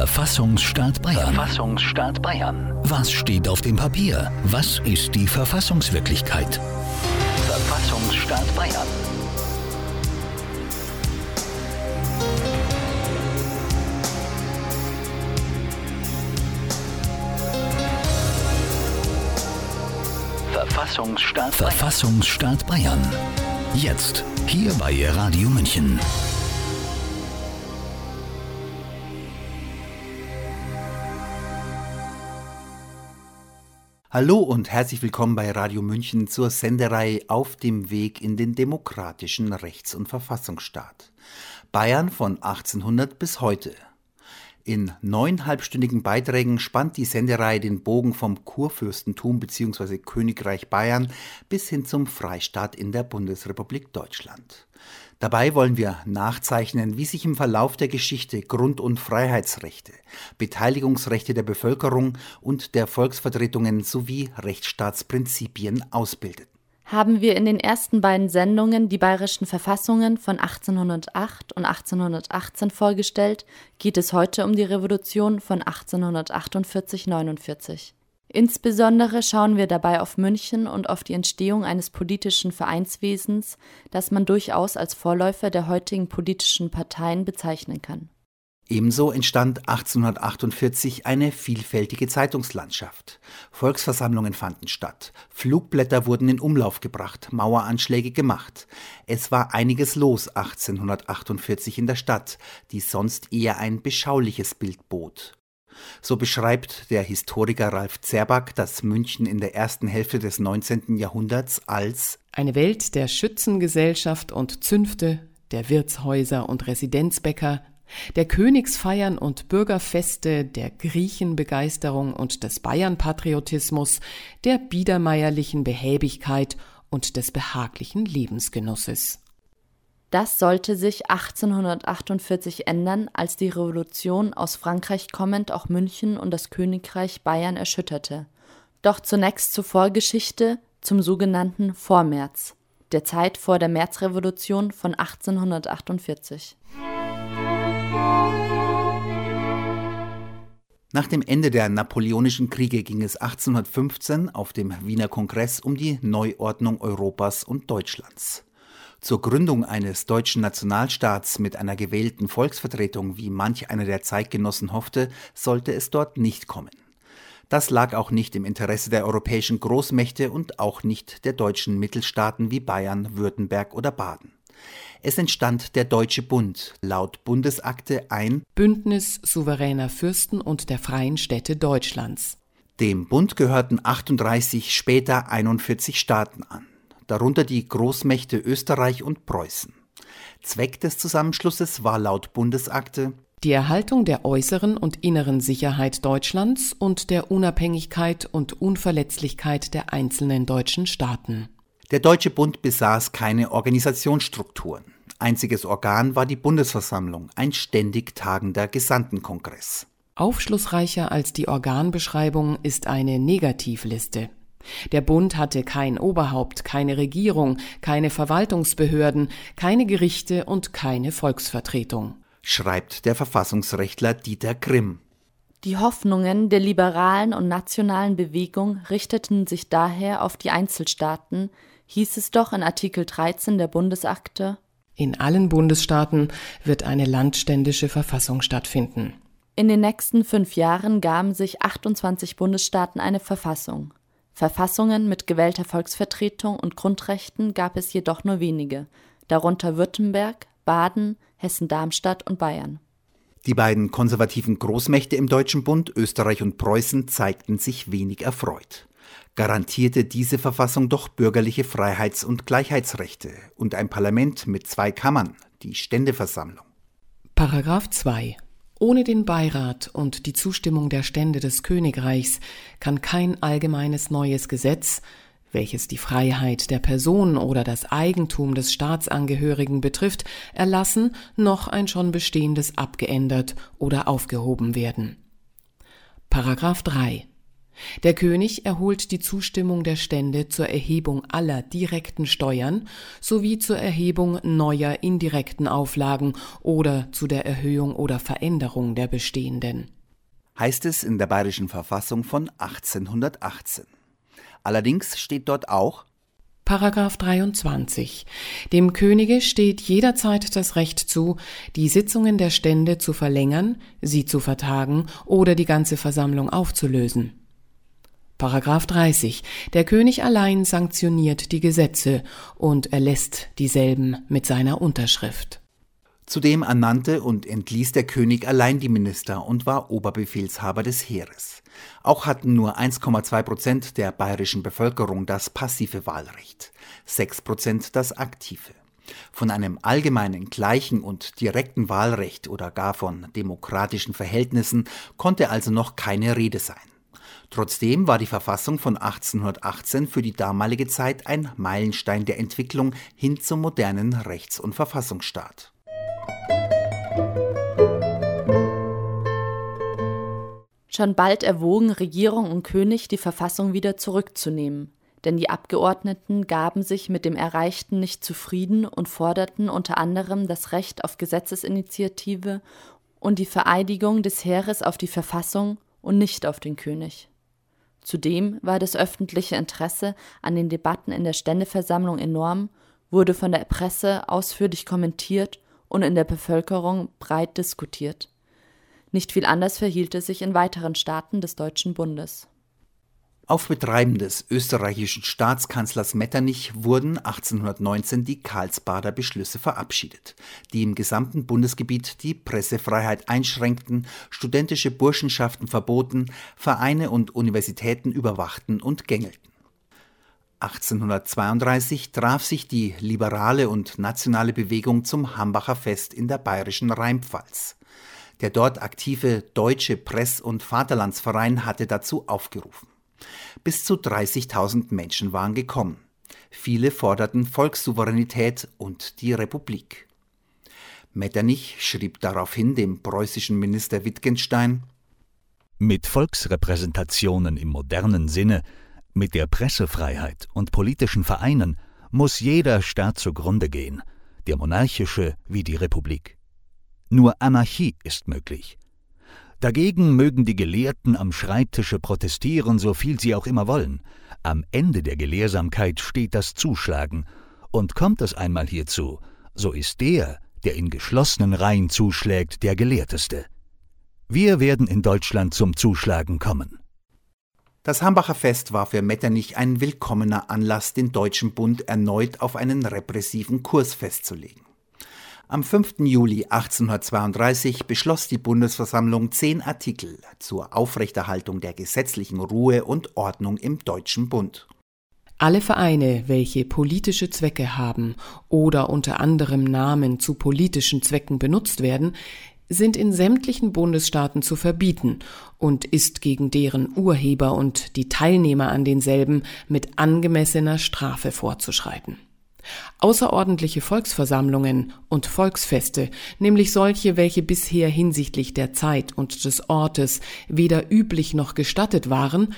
Verfassungsstaat Bayern. Verfassungsstaat Bayern. Was steht auf dem Papier? Was ist die Verfassungswirklichkeit? Verfassungsstaat Bayern. Verfassungsstaat Bayern. Verfassungsstaat Bayern. Jetzt. Hier bei Radio München. Hallo und herzlich willkommen bei Radio München zur Senderei Auf dem Weg in den demokratischen Rechts- und Verfassungsstaat. Bayern von 1800 bis heute. In neun halbstündigen Beiträgen spannt die Senderei den Bogen vom Kurfürstentum bzw. Königreich Bayern bis hin zum Freistaat in der Bundesrepublik Deutschland. Dabei wollen wir nachzeichnen, wie sich im Verlauf der Geschichte Grund- und Freiheitsrechte, Beteiligungsrechte der Bevölkerung und der Volksvertretungen sowie Rechtsstaatsprinzipien ausbildeten. Haben wir in den ersten beiden Sendungen die bayerischen Verfassungen von 1808 und 1818 vorgestellt, geht es heute um die Revolution von 1848-49. Insbesondere schauen wir dabei auf München und auf die Entstehung eines politischen Vereinswesens, das man durchaus als Vorläufer der heutigen politischen Parteien bezeichnen kann. Ebenso entstand 1848 eine vielfältige Zeitungslandschaft. Volksversammlungen fanden statt, Flugblätter wurden in Umlauf gebracht, Maueranschläge gemacht. Es war einiges los 1848 in der Stadt, die sonst eher ein beschauliches Bild bot. So beschreibt der Historiker Ralf Zerback das München in der ersten Hälfte des 19. Jahrhunderts als eine Welt der Schützengesellschaft und Zünfte, der Wirtshäuser und Residenzbäcker, der Königsfeiern und Bürgerfeste, der Griechenbegeisterung und des Bayernpatriotismus, der biedermeierlichen Behäbigkeit und des behaglichen Lebensgenusses. Das sollte sich 1848 ändern, als die Revolution aus Frankreich kommend auch München und das Königreich Bayern erschütterte. Doch zunächst zur Vorgeschichte, zum sogenannten Vormärz, der Zeit vor der Märzrevolution von 1848. Nach dem Ende der Napoleonischen Kriege ging es 1815 auf dem Wiener Kongress um die Neuordnung Europas und Deutschlands. Zur Gründung eines deutschen Nationalstaats mit einer gewählten Volksvertretung, wie manch einer der Zeitgenossen hoffte, sollte es dort nicht kommen. Das lag auch nicht im Interesse der europäischen Großmächte und auch nicht der deutschen Mittelstaaten wie Bayern, Württemberg oder Baden. Es entstand der Deutsche Bund, laut Bundesakte ein Bündnis souveräner Fürsten und der freien Städte Deutschlands. Dem Bund gehörten 38, später 41 Staaten an darunter die Großmächte Österreich und Preußen. Zweck des Zusammenschlusses war laut Bundesakte die Erhaltung der äußeren und inneren Sicherheit Deutschlands und der Unabhängigkeit und Unverletzlichkeit der einzelnen deutschen Staaten. Der Deutsche Bund besaß keine Organisationsstrukturen. Einziges Organ war die Bundesversammlung, ein ständig tagender Gesandtenkongress. Aufschlussreicher als die Organbeschreibung ist eine Negativliste. Der Bund hatte kein Oberhaupt, keine Regierung, keine Verwaltungsbehörden, keine Gerichte und keine Volksvertretung, schreibt der Verfassungsrechtler Dieter Grimm. Die Hoffnungen der liberalen und nationalen Bewegung richteten sich daher auf die Einzelstaaten, hieß es doch in Artikel 13 der Bundesakte. In allen Bundesstaaten wird eine landständische Verfassung stattfinden. In den nächsten fünf Jahren gaben sich 28 Bundesstaaten eine Verfassung. Verfassungen mit gewählter Volksvertretung und Grundrechten gab es jedoch nur wenige, darunter Württemberg, Baden, Hessen-Darmstadt und Bayern. Die beiden konservativen Großmächte im Deutschen Bund, Österreich und Preußen, zeigten sich wenig erfreut. Garantierte diese Verfassung doch bürgerliche Freiheits- und Gleichheitsrechte und ein Parlament mit zwei Kammern, die Ständeversammlung. Paragraph 2 ohne den Beirat und die Zustimmung der Stände des Königreichs kann kein allgemeines neues Gesetz, welches die Freiheit der Person oder das Eigentum des Staatsangehörigen betrifft, erlassen, noch ein schon bestehendes abgeändert oder aufgehoben werden. Paragraph 3 Der König erholt die Zustimmung der Stände zur Erhebung aller direkten Steuern sowie zur Erhebung neuer indirekten Auflagen oder zu der Erhöhung oder Veränderung der bestehenden. Heißt es in der bayerischen Verfassung von 1818. Allerdings steht dort auch Paragraph 23. Dem Könige steht jederzeit das Recht zu, die Sitzungen der Stände zu verlängern, sie zu vertagen oder die ganze Versammlung aufzulösen. Paragraph 30. Der König allein sanktioniert die Gesetze und erlässt dieselben mit seiner Unterschrift. Zudem ernannte und entließ der König allein die Minister und war Oberbefehlshaber des Heeres. Auch hatten nur 1,2 Prozent der bayerischen Bevölkerung das passive Wahlrecht, 6 Prozent das aktive. Von einem allgemeinen, gleichen und direkten Wahlrecht oder gar von demokratischen Verhältnissen konnte also noch keine Rede sein. Trotzdem war die Verfassung von 1818 für die damalige Zeit ein Meilenstein der Entwicklung hin zum modernen Rechts- und Verfassungsstaat. Schon bald erwogen Regierung und König, die Verfassung wieder zurückzunehmen, denn die Abgeordneten gaben sich mit dem Erreichten nicht zufrieden und forderten unter anderem das Recht auf Gesetzesinitiative und die Vereidigung des Heeres auf die Verfassung und nicht auf den König. Zudem war das öffentliche Interesse an den Debatten in der Ständeversammlung enorm, wurde von der Presse ausführlich kommentiert und in der Bevölkerung breit diskutiert. Nicht viel anders verhielt es sich in weiteren Staaten des Deutschen Bundes. Auf Betreiben des österreichischen Staatskanzlers Metternich wurden 1819 die Karlsbader Beschlüsse verabschiedet, die im gesamten Bundesgebiet die Pressefreiheit einschränkten, studentische Burschenschaften verboten, Vereine und Universitäten überwachten und gängelten. 1832 traf sich die liberale und nationale Bewegung zum Hambacher Fest in der bayerischen Rheinpfalz. Der dort aktive Deutsche Press- und Vaterlandsverein hatte dazu aufgerufen. Bis zu 30.000 Menschen waren gekommen. Viele forderten Volkssouveränität und die Republik. Metternich schrieb daraufhin dem preußischen Minister Wittgenstein Mit Volksrepräsentationen im modernen Sinne, mit der Pressefreiheit und politischen Vereinen muss jeder Staat zugrunde gehen, der monarchische wie die Republik. Nur Anarchie ist möglich. Dagegen mögen die Gelehrten am Schreibtische protestieren, so viel sie auch immer wollen. Am Ende der Gelehrsamkeit steht das Zuschlagen, und kommt es einmal hierzu, so ist der, der in geschlossenen Reihen zuschlägt, der Gelehrteste. Wir werden in Deutschland zum Zuschlagen kommen. Das Hambacher Fest war für Metternich ein willkommener Anlass, den Deutschen Bund erneut auf einen repressiven Kurs festzulegen. Am 5. Juli 1832 beschloss die Bundesversammlung zehn Artikel zur Aufrechterhaltung der gesetzlichen Ruhe und Ordnung im Deutschen Bund. Alle Vereine, welche politische Zwecke haben oder unter anderem Namen zu politischen Zwecken benutzt werden, sind in sämtlichen Bundesstaaten zu verbieten und ist gegen deren Urheber und die Teilnehmer an denselben mit angemessener Strafe vorzuschreiten. Außerordentliche Volksversammlungen und Volksfeste, nämlich solche, welche bisher hinsichtlich der Zeit und des Ortes weder üblich noch gestattet waren,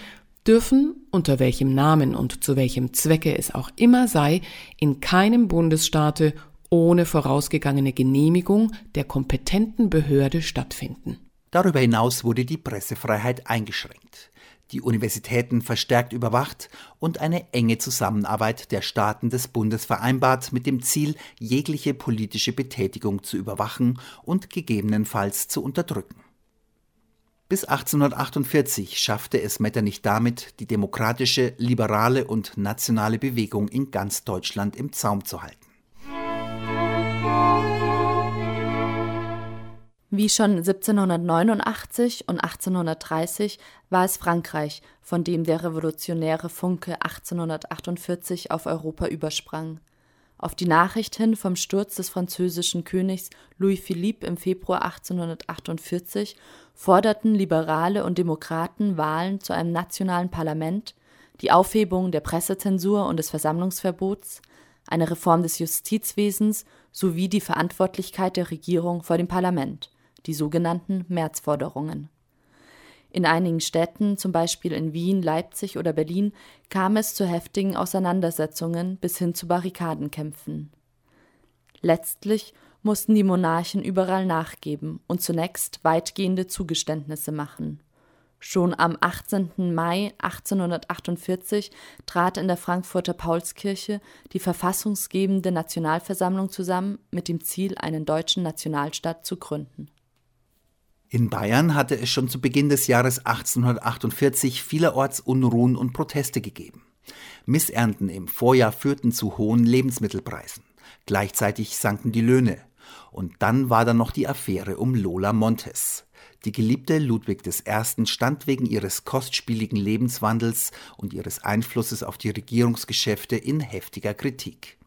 dürfen, unter welchem Namen und zu welchem Zwecke es auch immer sei, in keinem Bundesstaate ohne vorausgegangene Genehmigung der kompetenten Behörde stattfinden. Darüber hinaus wurde die Pressefreiheit eingeschränkt die Universitäten verstärkt überwacht und eine enge Zusammenarbeit der Staaten des Bundes vereinbart mit dem Ziel, jegliche politische Betätigung zu überwachen und gegebenenfalls zu unterdrücken. Bis 1848 schaffte es Metternich damit, die demokratische, liberale und nationale Bewegung in ganz Deutschland im Zaum zu halten. Wie schon 1789 und 1830 war es Frankreich, von dem der revolutionäre Funke 1848 auf Europa übersprang. Auf die Nachricht hin vom Sturz des französischen Königs Louis Philippe im Februar 1848 forderten Liberale und Demokraten Wahlen zu einem nationalen Parlament, die Aufhebung der Pressezensur und des Versammlungsverbots, eine Reform des Justizwesens sowie die Verantwortlichkeit der Regierung vor dem Parlament die sogenannten Märzforderungen. In einigen Städten, zum Beispiel in Wien, Leipzig oder Berlin, kam es zu heftigen Auseinandersetzungen bis hin zu Barrikadenkämpfen. Letztlich mussten die Monarchen überall nachgeben und zunächst weitgehende Zugeständnisse machen. Schon am 18. Mai 1848 trat in der Frankfurter Paulskirche die verfassungsgebende Nationalversammlung zusammen mit dem Ziel, einen deutschen Nationalstaat zu gründen. In Bayern hatte es schon zu Beginn des Jahres 1848 vielerorts Unruhen und Proteste gegeben. Missernten im Vorjahr führten zu hohen Lebensmittelpreisen. Gleichzeitig sanken die Löhne. Und dann war da noch die Affäre um Lola Montes. Die Geliebte Ludwig I. stand wegen ihres kostspieligen Lebenswandels und ihres Einflusses auf die Regierungsgeschäfte in heftiger Kritik.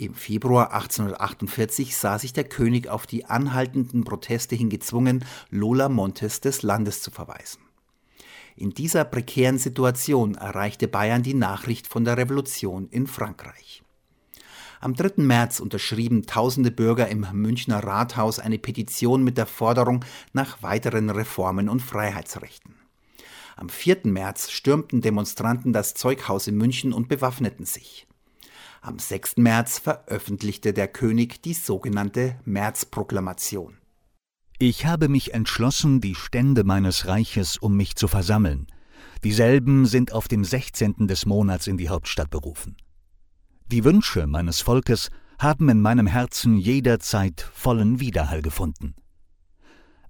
Im Februar 1848 sah sich der König auf die anhaltenden Proteste hin gezwungen, Lola Montes des Landes zu verweisen. In dieser prekären Situation erreichte Bayern die Nachricht von der Revolution in Frankreich. Am 3. März unterschrieben tausende Bürger im Münchner Rathaus eine Petition mit der Forderung nach weiteren Reformen und Freiheitsrechten. Am 4. März stürmten Demonstranten das Zeughaus in München und bewaffneten sich. Am 6. März veröffentlichte der König die sogenannte Märzproklamation. Ich habe mich entschlossen, die Stände meines Reiches um mich zu versammeln. Dieselben sind auf dem 16. des Monats in die Hauptstadt berufen. Die Wünsche meines Volkes haben in meinem Herzen jederzeit vollen Widerhall gefunden.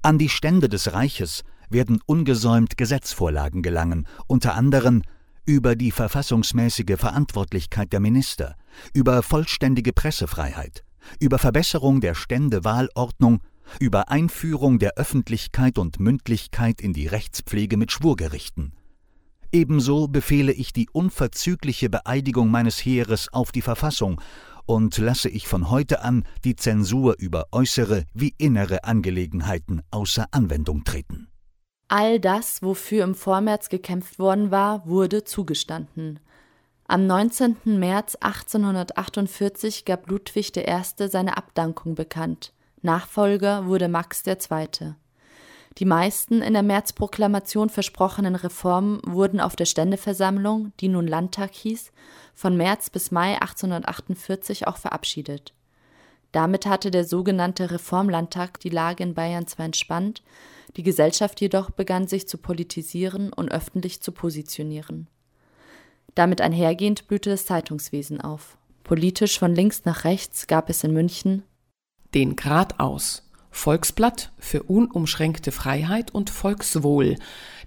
An die Stände des Reiches werden ungesäumt Gesetzvorlagen gelangen, unter anderem über die verfassungsmäßige Verantwortlichkeit der Minister, über vollständige Pressefreiheit, über Verbesserung der Ständewahlordnung, über Einführung der Öffentlichkeit und Mündlichkeit in die Rechtspflege mit Schwurgerichten, Ebenso befehle ich die unverzügliche Beeidigung meines Heeres auf die Verfassung und lasse ich von heute an die Zensur über äußere wie innere Angelegenheiten außer Anwendung treten. All das, wofür im Vormärz gekämpft worden war, wurde zugestanden. Am 19. März 1848 gab Ludwig I. seine Abdankung bekannt. Nachfolger wurde Max II. Die meisten in der Märzproklamation versprochenen Reformen wurden auf der Ständeversammlung, die nun Landtag hieß, von März bis Mai 1848 auch verabschiedet. Damit hatte der sogenannte Reformlandtag die Lage in Bayern zwar entspannt, die Gesellschaft jedoch begann sich zu politisieren und öffentlich zu positionieren. Damit einhergehend blühte das Zeitungswesen auf. Politisch von links nach rechts gab es in München den Grad aus. Volksblatt für unumschränkte Freiheit und Volkswohl,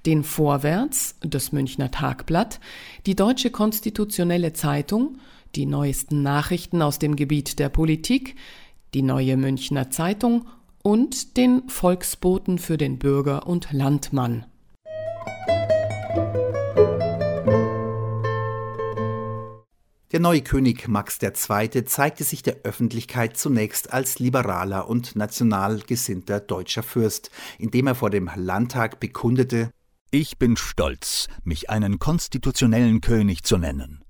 den Vorwärts, das Münchner Tagblatt, die Deutsche Konstitutionelle Zeitung, die neuesten Nachrichten aus dem Gebiet der Politik, die Neue Münchner Zeitung und den Volksboten für den Bürger und Landmann. Der neue König Max II. zeigte sich der Öffentlichkeit zunächst als liberaler und national gesinnter deutscher Fürst, indem er vor dem Landtag bekundete Ich bin stolz, mich einen konstitutionellen König zu nennen.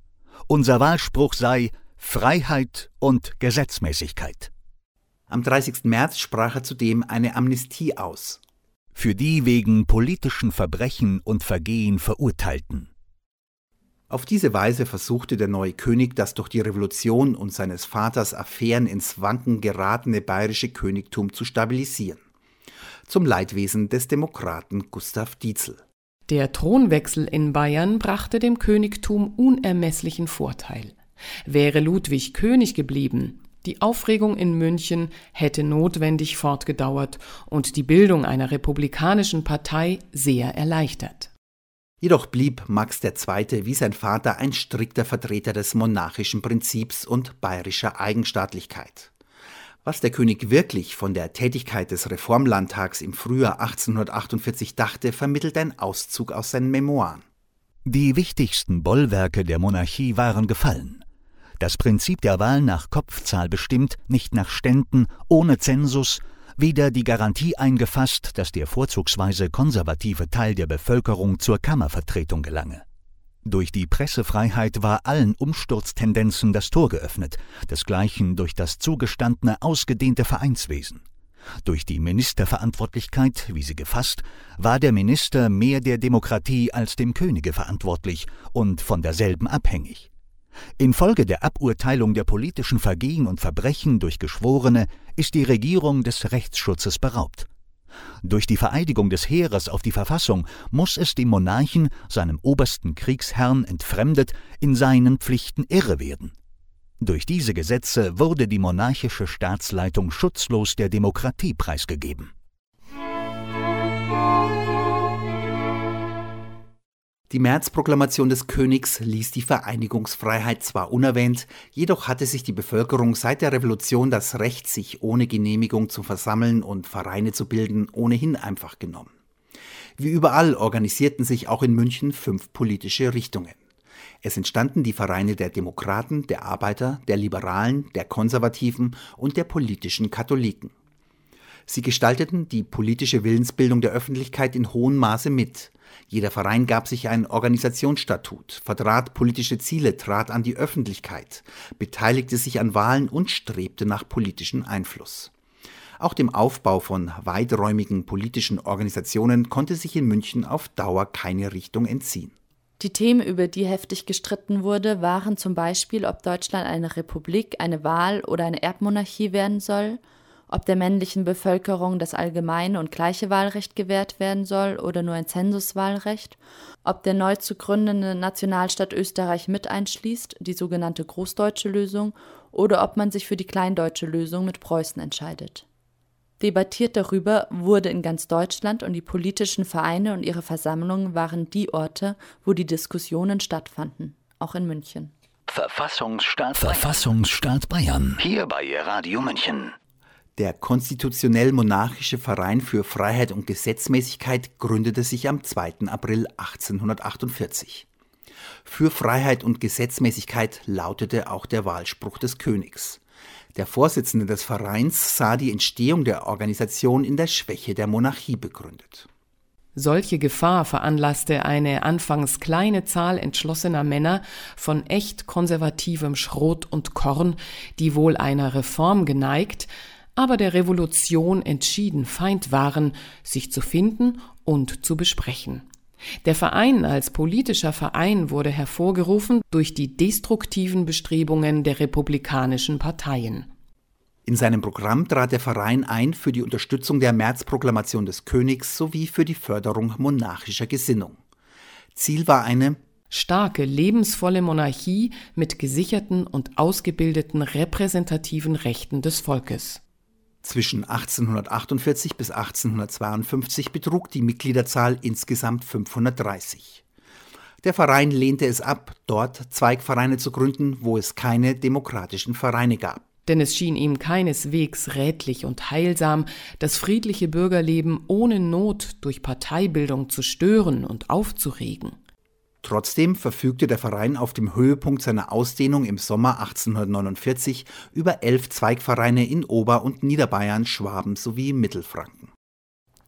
Unser Wahlspruch sei Freiheit und Gesetzmäßigkeit. Am 30. März sprach er zudem eine Amnestie aus. Für die wegen politischen Verbrechen und Vergehen Verurteilten auf diese Weise versuchte der neue König das durch die Revolution und seines Vaters Affären ins Wanken geratene bayerische Königtum zu stabilisieren. Zum Leidwesen des Demokraten Gustav Dietzel. Der Thronwechsel in Bayern brachte dem Königtum unermesslichen Vorteil. Wäre Ludwig König geblieben, die Aufregung in München hätte notwendig fortgedauert und die Bildung einer republikanischen Partei sehr erleichtert. Jedoch blieb Max II. wie sein Vater ein strikter Vertreter des monarchischen Prinzips und bayerischer Eigenstaatlichkeit. Was der König wirklich von der Tätigkeit des Reformlandtags im Frühjahr 1848 dachte, vermittelt ein Auszug aus seinen Memoiren. Die wichtigsten Bollwerke der Monarchie waren gefallen. Das Prinzip der Wahl nach Kopfzahl bestimmt, nicht nach Ständen, ohne Zensus, weder die Garantie eingefasst, dass der vorzugsweise konservative Teil der Bevölkerung zur Kammervertretung gelange. Durch die Pressefreiheit war allen Umsturztendenzen das Tor geöffnet, desgleichen durch das zugestandene ausgedehnte Vereinswesen. Durch die Ministerverantwortlichkeit, wie sie gefasst, war der Minister mehr der Demokratie als dem Könige verantwortlich und von derselben abhängig. Infolge der Aburteilung der politischen Vergehen und Verbrechen durch Geschworene ist die Regierung des Rechtsschutzes beraubt. Durch die Vereidigung des Heeres auf die Verfassung muss es dem Monarchen, seinem obersten Kriegsherrn entfremdet, in seinen Pflichten irre werden. Durch diese Gesetze wurde die monarchische Staatsleitung schutzlos der Demokratie preisgegeben. Die Märzproklamation des Königs ließ die Vereinigungsfreiheit zwar unerwähnt, jedoch hatte sich die Bevölkerung seit der Revolution das Recht, sich ohne Genehmigung zu versammeln und Vereine zu bilden, ohnehin einfach genommen. Wie überall organisierten sich auch in München fünf politische Richtungen. Es entstanden die Vereine der Demokraten, der Arbeiter, der Liberalen, der Konservativen und der politischen Katholiken. Sie gestalteten die politische Willensbildung der Öffentlichkeit in hohem Maße mit. Jeder Verein gab sich ein Organisationsstatut, vertrat politische Ziele, trat an die Öffentlichkeit, beteiligte sich an Wahlen und strebte nach politischem Einfluss. Auch dem Aufbau von weiträumigen politischen Organisationen konnte sich in München auf Dauer keine Richtung entziehen. Die Themen, über die heftig gestritten wurde, waren zum Beispiel, ob Deutschland eine Republik, eine Wahl oder eine Erbmonarchie werden soll, ob der männlichen Bevölkerung das allgemeine und gleiche Wahlrecht gewährt werden soll oder nur ein Zensuswahlrecht, ob der neu zu gründende Nationalstaat Österreich mit einschließt, die sogenannte Großdeutsche Lösung, oder ob man sich für die Kleindeutsche Lösung mit Preußen entscheidet. Debattiert darüber wurde in ganz Deutschland und die politischen Vereine und ihre Versammlungen waren die Orte, wo die Diskussionen stattfanden, auch in München. Verfassungsstaat Bayern. Verfassungsstaat Bayern. Hier bei Radio München. Der konstitutionell-monarchische Verein für Freiheit und Gesetzmäßigkeit gründete sich am 2. April 1848. Für Freiheit und Gesetzmäßigkeit lautete auch der Wahlspruch des Königs. Der Vorsitzende des Vereins sah die Entstehung der Organisation in der Schwäche der Monarchie begründet. Solche Gefahr veranlasste eine anfangs kleine Zahl entschlossener Männer von echt konservativem Schrot und Korn, die wohl einer Reform geneigt, aber der Revolution entschieden Feind waren, sich zu finden und zu besprechen. Der Verein als politischer Verein wurde hervorgerufen durch die destruktiven Bestrebungen der republikanischen Parteien. In seinem Programm trat der Verein ein für die Unterstützung der Märzproklamation des Königs sowie für die Förderung monarchischer Gesinnung. Ziel war eine starke, lebensvolle Monarchie mit gesicherten und ausgebildeten repräsentativen Rechten des Volkes. Zwischen 1848 bis 1852 betrug die Mitgliederzahl insgesamt 530. Der Verein lehnte es ab, dort Zweigvereine zu gründen, wo es keine demokratischen Vereine gab. Denn es schien ihm keineswegs rätlich und heilsam, das friedliche Bürgerleben ohne Not durch Parteibildung zu stören und aufzuregen. Trotzdem verfügte der Verein auf dem Höhepunkt seiner Ausdehnung im Sommer 1849 über elf Zweigvereine in Ober- und Niederbayern, Schwaben sowie Mittelfranken.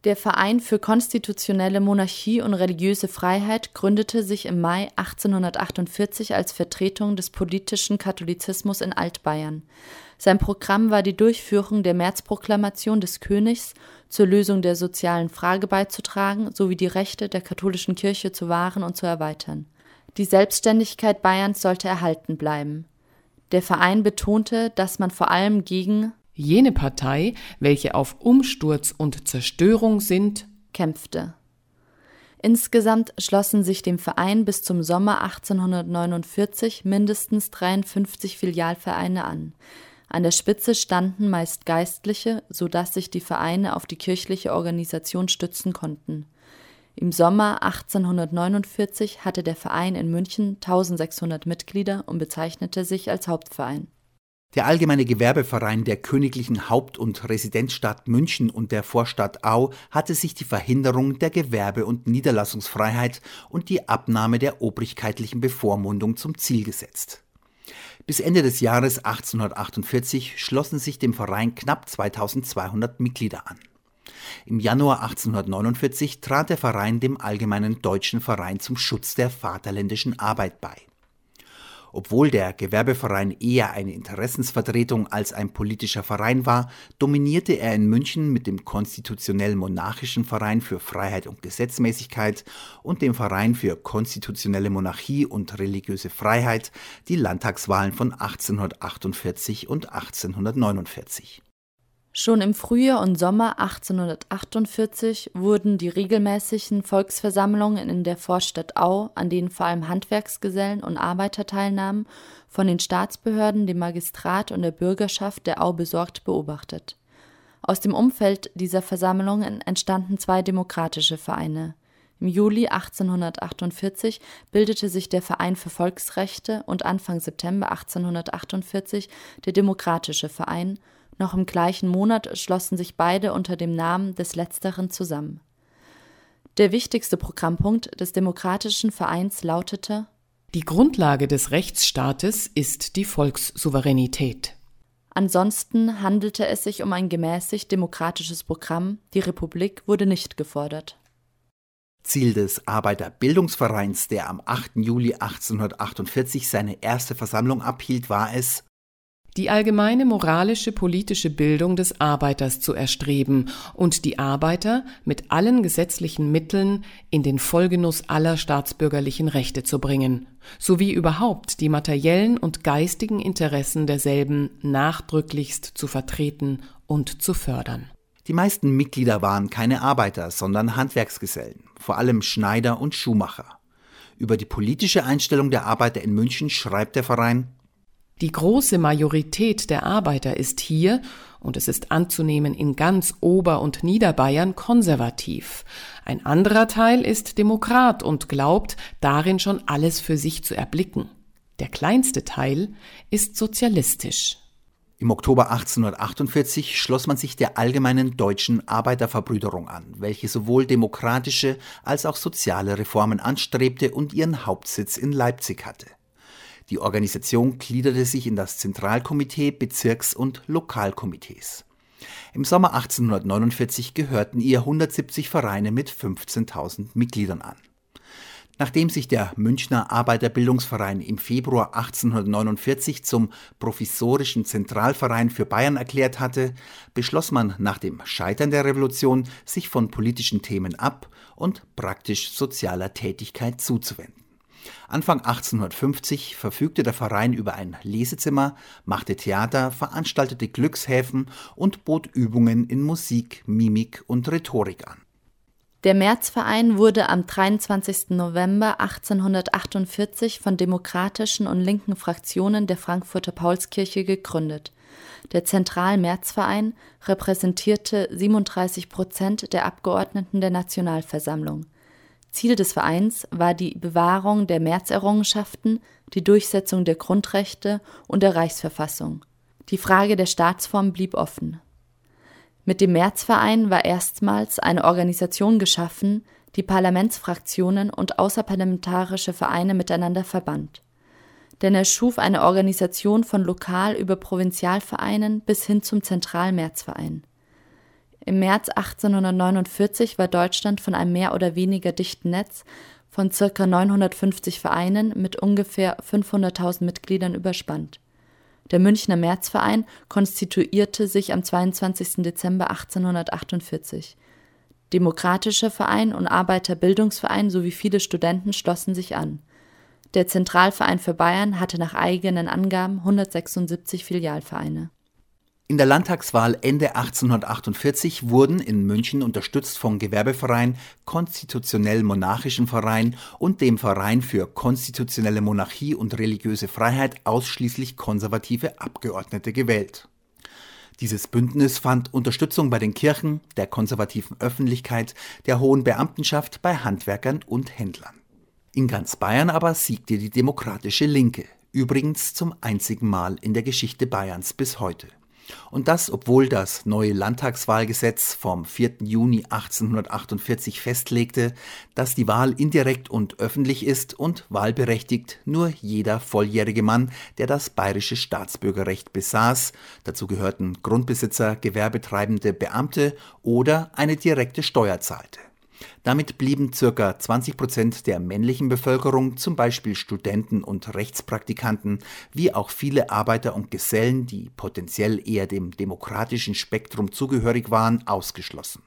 Der Verein für konstitutionelle Monarchie und religiöse Freiheit gründete sich im Mai 1848 als Vertretung des politischen Katholizismus in Altbayern. Sein Programm war die Durchführung der Märzproklamation des Königs zur Lösung der sozialen Frage beizutragen sowie die Rechte der katholischen Kirche zu wahren und zu erweitern. Die Selbstständigkeit Bayerns sollte erhalten bleiben. Der Verein betonte, dass man vor allem gegen jene Partei, welche auf Umsturz und Zerstörung sind, kämpfte. Insgesamt schlossen sich dem Verein bis zum Sommer 1849 mindestens 53 Filialvereine an. An der Spitze standen meist Geistliche, so dass sich die Vereine auf die kirchliche Organisation stützen konnten. Im Sommer 1849 hatte der Verein in München 1600 Mitglieder und bezeichnete sich als Hauptverein. Der Allgemeine Gewerbeverein der königlichen Haupt- und Residenzstadt München und der Vorstadt Au hatte sich die Verhinderung der Gewerbe- und Niederlassungsfreiheit und die Abnahme der obrigkeitlichen Bevormundung zum Ziel gesetzt. Bis Ende des Jahres 1848 schlossen sich dem Verein knapp 2200 Mitglieder an. Im Januar 1849 trat der Verein dem Allgemeinen Deutschen Verein zum Schutz der vaterländischen Arbeit bei. Obwohl der Gewerbeverein eher eine Interessensvertretung als ein politischer Verein war, dominierte er in München mit dem konstitutionell-monarchischen Verein für Freiheit und Gesetzmäßigkeit und dem Verein für konstitutionelle Monarchie und religiöse Freiheit die Landtagswahlen von 1848 und 1849. Schon im Frühjahr und Sommer 1848 wurden die regelmäßigen Volksversammlungen in der Vorstadt Au, an denen vor allem Handwerksgesellen und Arbeiter teilnahmen, von den Staatsbehörden, dem Magistrat und der Bürgerschaft der Au besorgt beobachtet. Aus dem Umfeld dieser Versammlungen entstanden zwei demokratische Vereine. Im Juli 1848 bildete sich der Verein für Volksrechte und Anfang September 1848 der Demokratische Verein noch im gleichen Monat schlossen sich beide unter dem Namen des letzteren zusammen. Der wichtigste Programmpunkt des Demokratischen Vereins lautete Die Grundlage des Rechtsstaates ist die Volkssouveränität. Ansonsten handelte es sich um ein gemäßigt demokratisches Programm, die Republik wurde nicht gefordert. Ziel des Arbeiterbildungsvereins, der am 8. Juli 1848 seine erste Versammlung abhielt, war es, die allgemeine moralische politische Bildung des Arbeiters zu erstreben und die Arbeiter mit allen gesetzlichen Mitteln in den Vollgenuss aller staatsbürgerlichen Rechte zu bringen, sowie überhaupt die materiellen und geistigen Interessen derselben nachdrücklichst zu vertreten und zu fördern. Die meisten Mitglieder waren keine Arbeiter, sondern Handwerksgesellen, vor allem Schneider und Schuhmacher. Über die politische Einstellung der Arbeiter in München schreibt der Verein die große Majorität der Arbeiter ist hier, und es ist anzunehmen in ganz Ober- und Niederbayern, konservativ. Ein anderer Teil ist Demokrat und glaubt, darin schon alles für sich zu erblicken. Der kleinste Teil ist sozialistisch. Im Oktober 1848 schloss man sich der Allgemeinen Deutschen Arbeiterverbrüderung an, welche sowohl demokratische als auch soziale Reformen anstrebte und ihren Hauptsitz in Leipzig hatte. Die Organisation gliederte sich in das Zentralkomitee, Bezirks- und Lokalkomitees. Im Sommer 1849 gehörten ihr 170 Vereine mit 15.000 Mitgliedern an. Nachdem sich der Münchner Arbeiterbildungsverein im Februar 1849 zum provisorischen Zentralverein für Bayern erklärt hatte, beschloss man nach dem Scheitern der Revolution, sich von politischen Themen ab und praktisch sozialer Tätigkeit zuzuwenden. Anfang 1850 verfügte der Verein über ein Lesezimmer, machte Theater, veranstaltete Glückshäfen und bot Übungen in Musik, Mimik und Rhetorik an. Der Märzverein wurde am 23. November 1848 von demokratischen und linken Fraktionen der Frankfurter Paulskirche gegründet. Der Zentral-Märzverein repräsentierte 37 Prozent der Abgeordneten der Nationalversammlung. Ziel des Vereins war die Bewahrung der Märzerrungenschaften, die Durchsetzung der Grundrechte und der Reichsverfassung. Die Frage der Staatsform blieb offen. Mit dem Märzverein war erstmals eine Organisation geschaffen, die Parlamentsfraktionen und außerparlamentarische Vereine miteinander verband. Denn er schuf eine Organisation von Lokal- über Provinzialvereinen bis hin zum Zentralmärzverein. Im März 1849 war Deutschland von einem mehr oder weniger dichten Netz von ca. 950 Vereinen mit ungefähr 500.000 Mitgliedern überspannt. Der Münchner Märzverein konstituierte sich am 22. Dezember 1848. Demokratischer Verein und Arbeiterbildungsverein sowie viele Studenten schlossen sich an. Der Zentralverein für Bayern hatte nach eigenen Angaben 176 Filialvereine in der Landtagswahl Ende 1848 wurden in München unterstützt vom Gewerbeverein, Konstitutionell-Monarchischen Verein und dem Verein für konstitutionelle Monarchie und religiöse Freiheit ausschließlich konservative Abgeordnete gewählt. Dieses Bündnis fand Unterstützung bei den Kirchen, der konservativen Öffentlichkeit, der hohen Beamtenschaft, bei Handwerkern und Händlern. In ganz Bayern aber siegte die demokratische Linke, übrigens zum einzigen Mal in der Geschichte Bayerns bis heute. Und das, obwohl das neue Landtagswahlgesetz vom 4. Juni 1848 festlegte, dass die Wahl indirekt und öffentlich ist und wahlberechtigt nur jeder volljährige Mann, der das bayerische Staatsbürgerrecht besaß, dazu gehörten Grundbesitzer, Gewerbetreibende, Beamte oder eine direkte Steuer zahlte. Damit blieben ca. 20 Prozent der männlichen Bevölkerung, zum Beispiel Studenten und Rechtspraktikanten, wie auch viele Arbeiter und Gesellen, die potenziell eher dem demokratischen Spektrum zugehörig waren, ausgeschlossen.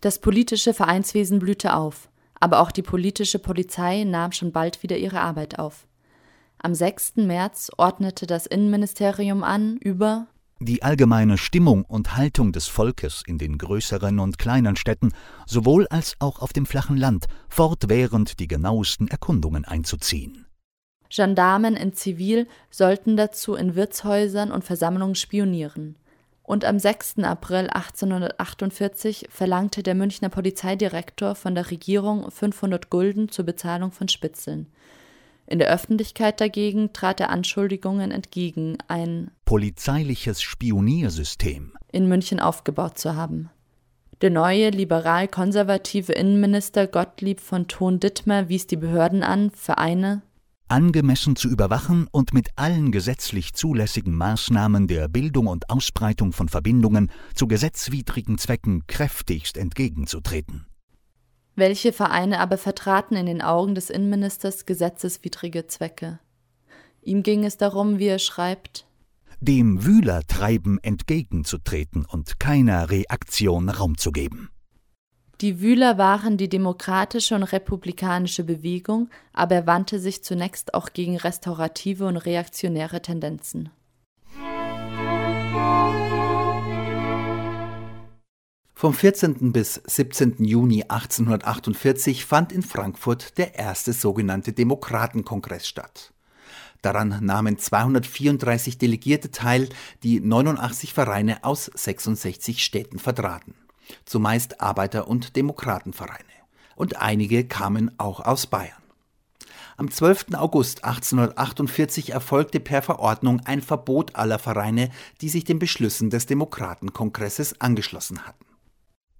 Das politische Vereinswesen blühte auf, aber auch die politische Polizei nahm schon bald wieder ihre Arbeit auf. Am 6. März ordnete das Innenministerium an, über die allgemeine Stimmung und Haltung des Volkes in den größeren und kleinen Städten sowohl als auch auf dem flachen Land fortwährend die genauesten Erkundungen einzuziehen. Gendarmen in Zivil sollten dazu in Wirtshäusern und Versammlungen spionieren. Und am 6. April 1848 verlangte der Münchner Polizeidirektor von der Regierung 500 Gulden zur Bezahlung von Spitzeln. In der Öffentlichkeit dagegen trat er Anschuldigungen entgegen, ein polizeiliches Spioniersystem in München aufgebaut zu haben. Der neue liberal-konservative Innenminister Gottlieb von Thon-Dittmer wies die Behörden an, Vereine angemessen zu überwachen und mit allen gesetzlich zulässigen Maßnahmen der Bildung und Ausbreitung von Verbindungen zu gesetzwidrigen Zwecken kräftigst entgegenzutreten. Welche Vereine aber vertraten in den Augen des Innenministers gesetzeswidrige Zwecke? Ihm ging es darum, wie er schreibt, dem Wühlertreiben entgegenzutreten und keiner Reaktion Raum zu geben. Die Wühler waren die demokratische und republikanische Bewegung, aber er wandte sich zunächst auch gegen restaurative und reaktionäre Tendenzen. Vom 14. bis 17. Juni 1848 fand in Frankfurt der erste sogenannte Demokratenkongress statt. Daran nahmen 234 Delegierte teil, die 89 Vereine aus 66 Städten vertraten, zumeist Arbeiter- und Demokratenvereine. Und einige kamen auch aus Bayern. Am 12. August 1848 erfolgte per Verordnung ein Verbot aller Vereine, die sich den Beschlüssen des Demokratenkongresses angeschlossen hatten.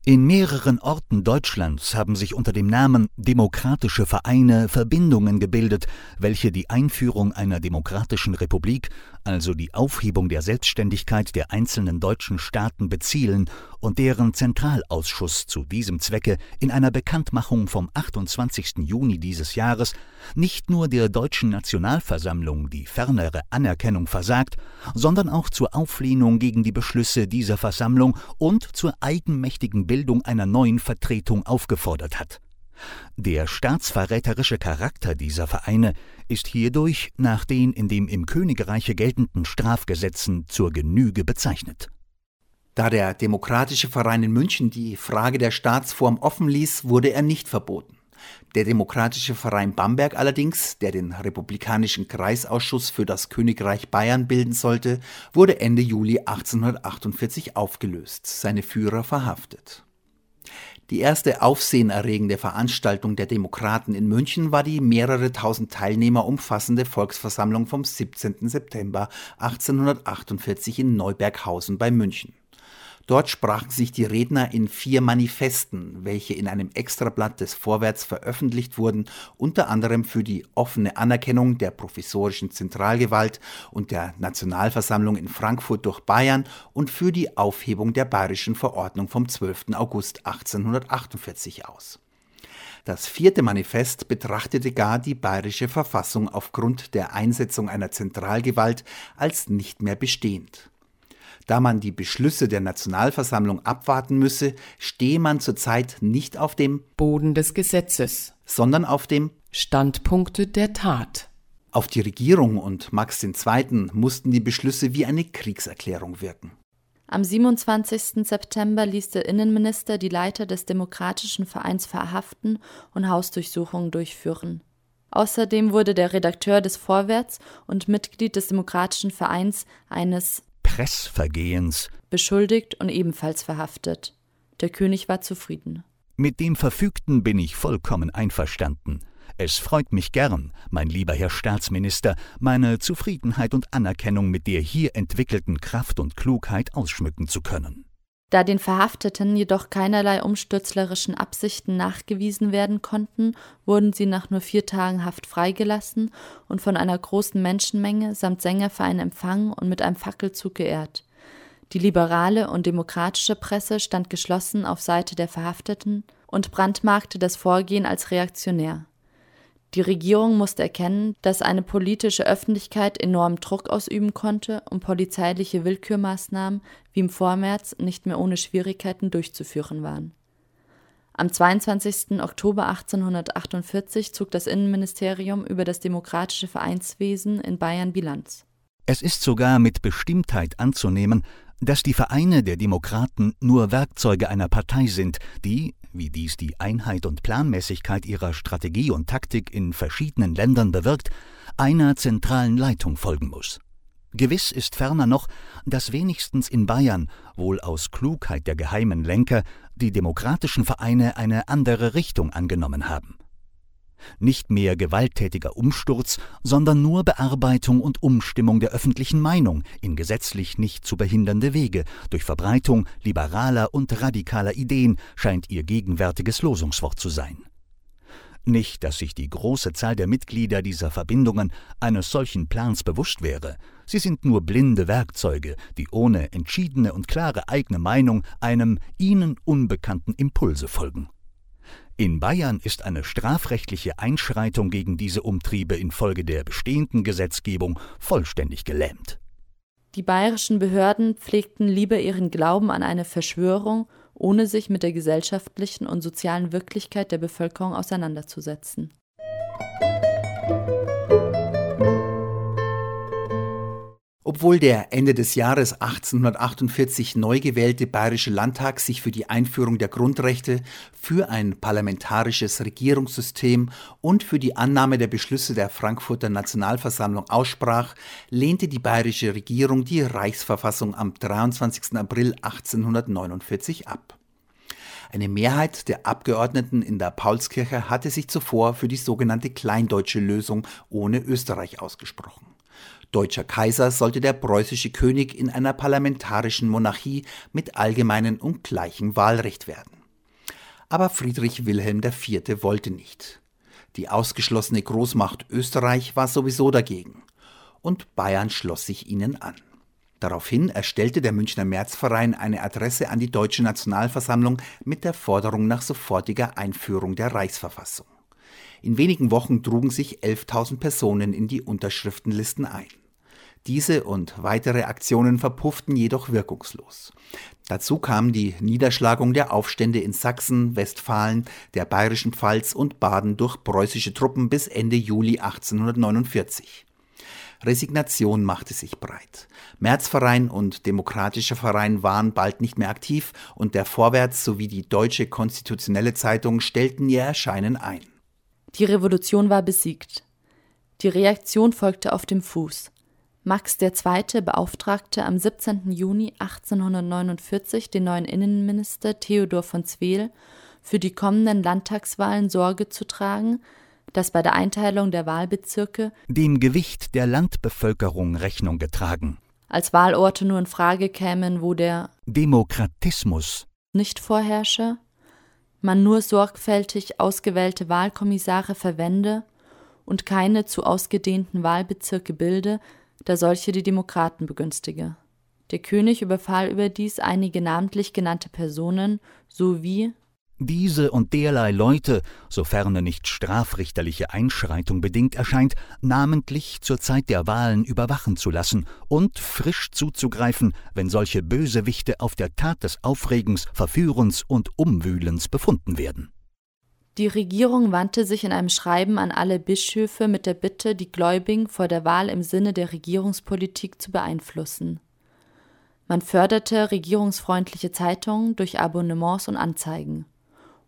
In mehreren Orten Deutschlands haben sich unter dem Namen Demokratische Vereine Verbindungen gebildet, welche die Einführung einer demokratischen Republik, also die Aufhebung der Selbstständigkeit der einzelnen deutschen Staaten bezielen und deren Zentralausschuss zu diesem Zwecke in einer Bekanntmachung vom 28. Juni dieses Jahres nicht nur der deutschen Nationalversammlung die fernere Anerkennung versagt, sondern auch zur Auflehnung gegen die Beschlüsse dieser Versammlung und zur eigenmächtigen Bildung einer neuen Vertretung aufgefordert hat. Der staatsverräterische Charakter dieser Vereine ist hierdurch nach den in dem im Königreiche geltenden Strafgesetzen zur Genüge bezeichnet. Da der Demokratische Verein in München die Frage der Staatsform offen ließ, wurde er nicht verboten. Der Demokratische Verein Bamberg allerdings, der den Republikanischen Kreisausschuss für das Königreich Bayern bilden sollte, wurde Ende Juli 1848 aufgelöst, seine Führer verhaftet. Die erste aufsehenerregende Veranstaltung der Demokraten in München war die mehrere tausend Teilnehmer umfassende Volksversammlung vom 17. September 1848 in Neuberghausen bei München. Dort sprachen sich die Redner in vier Manifesten, welche in einem Extrablatt des Vorwärts veröffentlicht wurden, unter anderem für die offene Anerkennung der provisorischen Zentralgewalt und der Nationalversammlung in Frankfurt durch Bayern und für die Aufhebung der bayerischen Verordnung vom 12. August 1848 aus. Das vierte Manifest betrachtete gar die bayerische Verfassung aufgrund der Einsetzung einer Zentralgewalt als nicht mehr bestehend. Da man die Beschlüsse der Nationalversammlung abwarten müsse, stehe man zurzeit nicht auf dem Boden des Gesetzes, sondern auf dem Standpunkte der Tat. Auf die Regierung und Max II. mussten die Beschlüsse wie eine Kriegserklärung wirken. Am 27. September ließ der Innenminister die Leiter des Demokratischen Vereins verhaften und Hausdurchsuchungen durchführen. Außerdem wurde der Redakteur des Vorwärts und Mitglied des Demokratischen Vereins eines Pressvergehens beschuldigt und ebenfalls verhaftet. Der König war zufrieden. Mit dem Verfügten bin ich vollkommen einverstanden. Es freut mich gern, mein lieber Herr Staatsminister, meine Zufriedenheit und Anerkennung mit der hier entwickelten Kraft und Klugheit ausschmücken zu können. Da den Verhafteten jedoch keinerlei umstürzlerischen Absichten nachgewiesen werden konnten, wurden sie nach nur vier Tagen Haft freigelassen und von einer großen Menschenmenge samt Sängerverein empfangen und mit einem Fackelzug geehrt. Die liberale und demokratische Presse stand geschlossen auf Seite der Verhafteten und brandmarkte das Vorgehen als reaktionär. Die Regierung musste erkennen, dass eine politische Öffentlichkeit enormen Druck ausüben konnte und polizeiliche Willkürmaßnahmen wie im Vormärz nicht mehr ohne Schwierigkeiten durchzuführen waren. Am 22. Oktober 1848 zog das Innenministerium über das demokratische Vereinswesen in Bayern Bilanz. Es ist sogar mit Bestimmtheit anzunehmen, dass die Vereine der Demokraten nur Werkzeuge einer Partei sind, die, wie dies die Einheit und Planmäßigkeit ihrer Strategie und Taktik in verschiedenen Ländern bewirkt, einer zentralen Leitung folgen muss. Gewiss ist ferner noch, dass wenigstens in Bayern, wohl aus Klugheit der geheimen Lenker, die demokratischen Vereine eine andere Richtung angenommen haben. Nicht mehr gewalttätiger Umsturz, sondern nur Bearbeitung und Umstimmung der öffentlichen Meinung in gesetzlich nicht zu behindernde Wege durch Verbreitung liberaler und radikaler Ideen scheint ihr gegenwärtiges Losungswort zu sein. Nicht, dass sich die große Zahl der Mitglieder dieser Verbindungen eines solchen Plans bewusst wäre, sie sind nur blinde Werkzeuge, die ohne entschiedene und klare eigene Meinung einem ihnen unbekannten Impulse folgen. In Bayern ist eine strafrechtliche Einschreitung gegen diese Umtriebe infolge der bestehenden Gesetzgebung vollständig gelähmt. Die bayerischen Behörden pflegten lieber ihren Glauben an eine Verschwörung, ohne sich mit der gesellschaftlichen und sozialen Wirklichkeit der Bevölkerung auseinanderzusetzen. Obwohl der Ende des Jahres 1848 neu gewählte Bayerische Landtag sich für die Einführung der Grundrechte, für ein parlamentarisches Regierungssystem und für die Annahme der Beschlüsse der Frankfurter Nationalversammlung aussprach, lehnte die bayerische Regierung die Reichsverfassung am 23. April 1849 ab. Eine Mehrheit der Abgeordneten in der Paulskirche hatte sich zuvor für die sogenannte Kleindeutsche Lösung ohne Österreich ausgesprochen. Deutscher Kaiser sollte der preußische König in einer parlamentarischen Monarchie mit allgemeinem und gleichem Wahlrecht werden. Aber Friedrich Wilhelm IV. wollte nicht. Die ausgeschlossene Großmacht Österreich war sowieso dagegen. Und Bayern schloss sich ihnen an. Daraufhin erstellte der Münchner Märzverein eine Adresse an die Deutsche Nationalversammlung mit der Forderung nach sofortiger Einführung der Reichsverfassung. In wenigen Wochen trugen sich 11.000 Personen in die Unterschriftenlisten ein. Diese und weitere Aktionen verpufften jedoch wirkungslos. Dazu kam die Niederschlagung der Aufstände in Sachsen, Westfalen, der bayerischen Pfalz und Baden durch preußische Truppen bis Ende Juli 1849. Resignation machte sich breit. Märzverein und Demokratischer Verein waren bald nicht mehr aktiv und der Vorwärts sowie die Deutsche Konstitutionelle Zeitung stellten ihr Erscheinen ein. Die Revolution war besiegt. Die Reaktion folgte auf dem Fuß. Max II. beauftragte am 17. Juni 1849 den neuen Innenminister Theodor von Zweel, für die kommenden Landtagswahlen Sorge zu tragen, dass bei der Einteilung der Wahlbezirke dem Gewicht der Landbevölkerung Rechnung getragen, als Wahlorte nur in Frage kämen, wo der Demokratismus nicht vorherrsche, man nur sorgfältig ausgewählte Wahlkommissare verwende und keine zu ausgedehnten Wahlbezirke bilde, da solche die Demokraten begünstige. Der König überfahl überdies einige namentlich genannte Personen sowie diese und derlei Leute, sofern nicht strafrichterliche Einschreitung bedingt erscheint, namentlich zur Zeit der Wahlen überwachen zu lassen und frisch zuzugreifen, wenn solche Bösewichte auf der Tat des Aufregens, Verführens und Umwühlens befunden werden. Die Regierung wandte sich in einem Schreiben an alle Bischöfe mit der Bitte, die Gläubigen vor der Wahl im Sinne der Regierungspolitik zu beeinflussen. Man förderte regierungsfreundliche Zeitungen durch Abonnements und Anzeigen.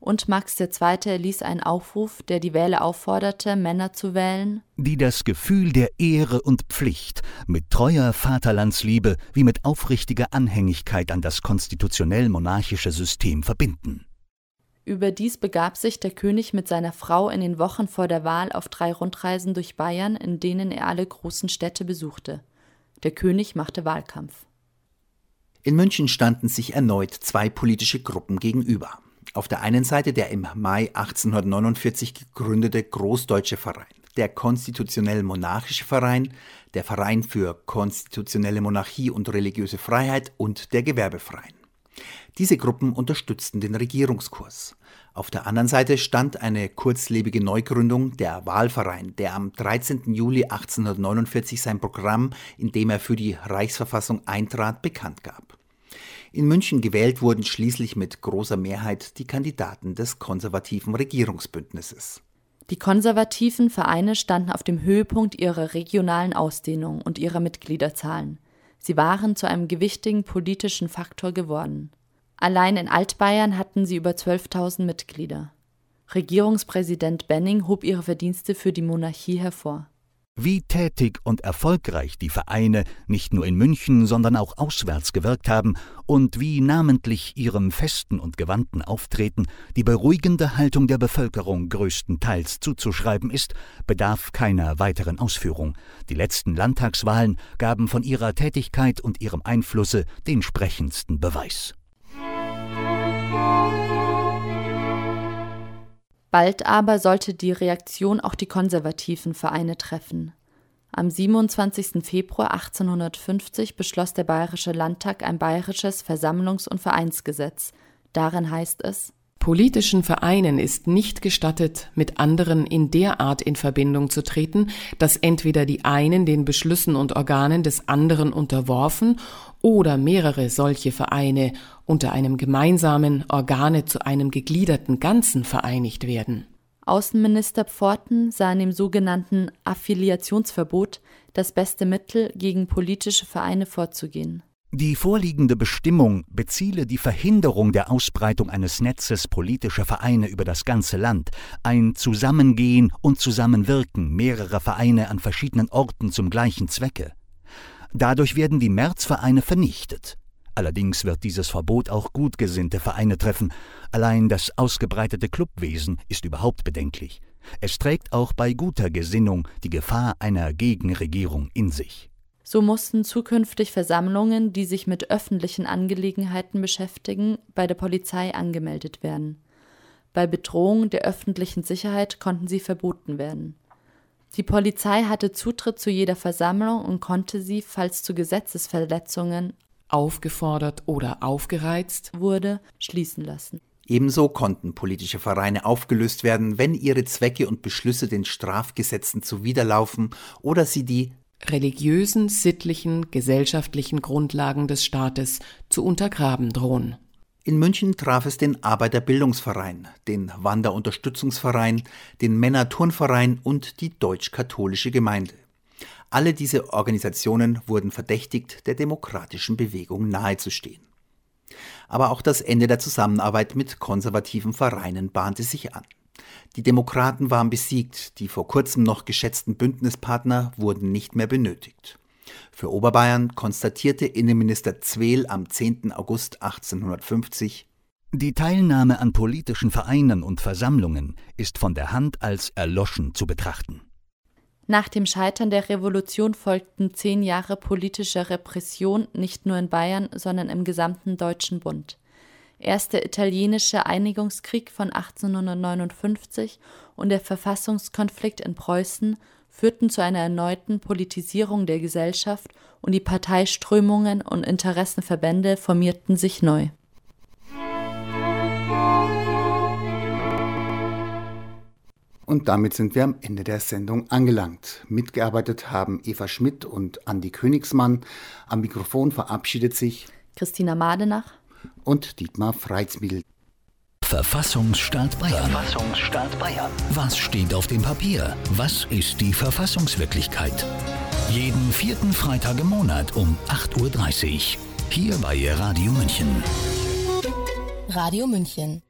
Und Max II. erließ einen Aufruf, der die Wähler aufforderte, Männer zu wählen, die das Gefühl der Ehre und Pflicht mit treuer Vaterlandsliebe wie mit aufrichtiger Anhängigkeit an das konstitutionell-monarchische System verbinden. Überdies begab sich der König mit seiner Frau in den Wochen vor der Wahl auf drei Rundreisen durch Bayern, in denen er alle großen Städte besuchte. Der König machte Wahlkampf. In München standen sich erneut zwei politische Gruppen gegenüber. Auf der einen Seite der im Mai 1849 gegründete Großdeutsche Verein, der Konstitutionell-Monarchische Verein, der Verein für konstitutionelle Monarchie und religiöse Freiheit und der Gewerbeverein. Diese Gruppen unterstützten den Regierungskurs. Auf der anderen Seite stand eine kurzlebige Neugründung, der Wahlverein, der am 13. Juli 1849 sein Programm, in dem er für die Reichsverfassung eintrat, bekannt gab. In München gewählt wurden schließlich mit großer Mehrheit die Kandidaten des konservativen Regierungsbündnisses. Die konservativen Vereine standen auf dem Höhepunkt ihrer regionalen Ausdehnung und ihrer Mitgliederzahlen. Sie waren zu einem gewichtigen politischen Faktor geworden. Allein in Altbayern hatten sie über 12.000 Mitglieder. Regierungspräsident Benning hob ihre Verdienste für die Monarchie hervor. Wie tätig und erfolgreich die Vereine nicht nur in München, sondern auch auswärts gewirkt haben und wie namentlich ihrem festen und gewandten Auftreten die beruhigende Haltung der Bevölkerung größtenteils zuzuschreiben ist, bedarf keiner weiteren Ausführung. Die letzten Landtagswahlen gaben von ihrer Tätigkeit und ihrem Einflusse den sprechendsten Beweis. Bald aber sollte die Reaktion auch die konservativen Vereine treffen. Am 27. Februar 1850 beschloss der Bayerische Landtag ein bayerisches Versammlungs- und Vereinsgesetz. Darin heißt es Politischen Vereinen ist nicht gestattet, mit anderen in der Art in Verbindung zu treten, dass entweder die einen den Beschlüssen und Organen des anderen unterworfen oder mehrere solche Vereine unter einem gemeinsamen Organe zu einem gegliederten Ganzen vereinigt werden. Außenminister Pforten sah in dem sogenannten Affiliationsverbot das beste Mittel, gegen politische Vereine vorzugehen. Die vorliegende Bestimmung beziele die Verhinderung der Ausbreitung eines Netzes politischer Vereine über das ganze Land, ein Zusammengehen und Zusammenwirken mehrerer Vereine an verschiedenen Orten zum gleichen Zwecke. Dadurch werden die Märzvereine vernichtet. Allerdings wird dieses Verbot auch gutgesinnte Vereine treffen. Allein das ausgebreitete Clubwesen ist überhaupt bedenklich. Es trägt auch bei guter Gesinnung die Gefahr einer Gegenregierung in sich. So mussten zukünftig Versammlungen, die sich mit öffentlichen Angelegenheiten beschäftigen, bei der Polizei angemeldet werden. Bei Bedrohung der öffentlichen Sicherheit konnten sie verboten werden. Die Polizei hatte Zutritt zu jeder Versammlung und konnte sie, falls zu Gesetzesverletzungen aufgefordert oder aufgereizt wurde, schließen lassen. Ebenso konnten politische Vereine aufgelöst werden, wenn ihre Zwecke und Beschlüsse den Strafgesetzen zuwiderlaufen oder sie die religiösen, sittlichen, gesellschaftlichen Grundlagen des Staates zu untergraben drohen. In München traf es den Arbeiterbildungsverein, den Wanderunterstützungsverein, den Männerturnverein und die Deutsch-Katholische Gemeinde. Alle diese Organisationen wurden verdächtigt, der demokratischen Bewegung nahezustehen. Aber auch das Ende der Zusammenarbeit mit konservativen Vereinen bahnte sich an. Die Demokraten waren besiegt, die vor kurzem noch geschätzten Bündnispartner wurden nicht mehr benötigt. Für Oberbayern konstatierte Innenminister Zweel am 10. August 1850 Die Teilnahme an politischen Vereinen und Versammlungen ist von der Hand als erloschen zu betrachten. Nach dem Scheitern der Revolution folgten zehn Jahre politischer Repression nicht nur in Bayern, sondern im gesamten Deutschen Bund. Erst der italienische Einigungskrieg von 1859 und der Verfassungskonflikt in Preußen führten zu einer erneuten Politisierung der Gesellschaft und die Parteiströmungen und Interessenverbände formierten sich neu. Und damit sind wir am Ende der Sendung angelangt. Mitgearbeitet haben Eva Schmidt und Andi Königsmann. Am Mikrofon verabschiedet sich Christina Madenach und Dietmar Freitsmiedl. Verfassungsstaat Bayern. Verfassungsstaat Bayern. Was steht auf dem Papier? Was ist die Verfassungswirklichkeit? Jeden vierten Freitag im Monat um 8.30 Uhr. Hier bei Radio München. Radio München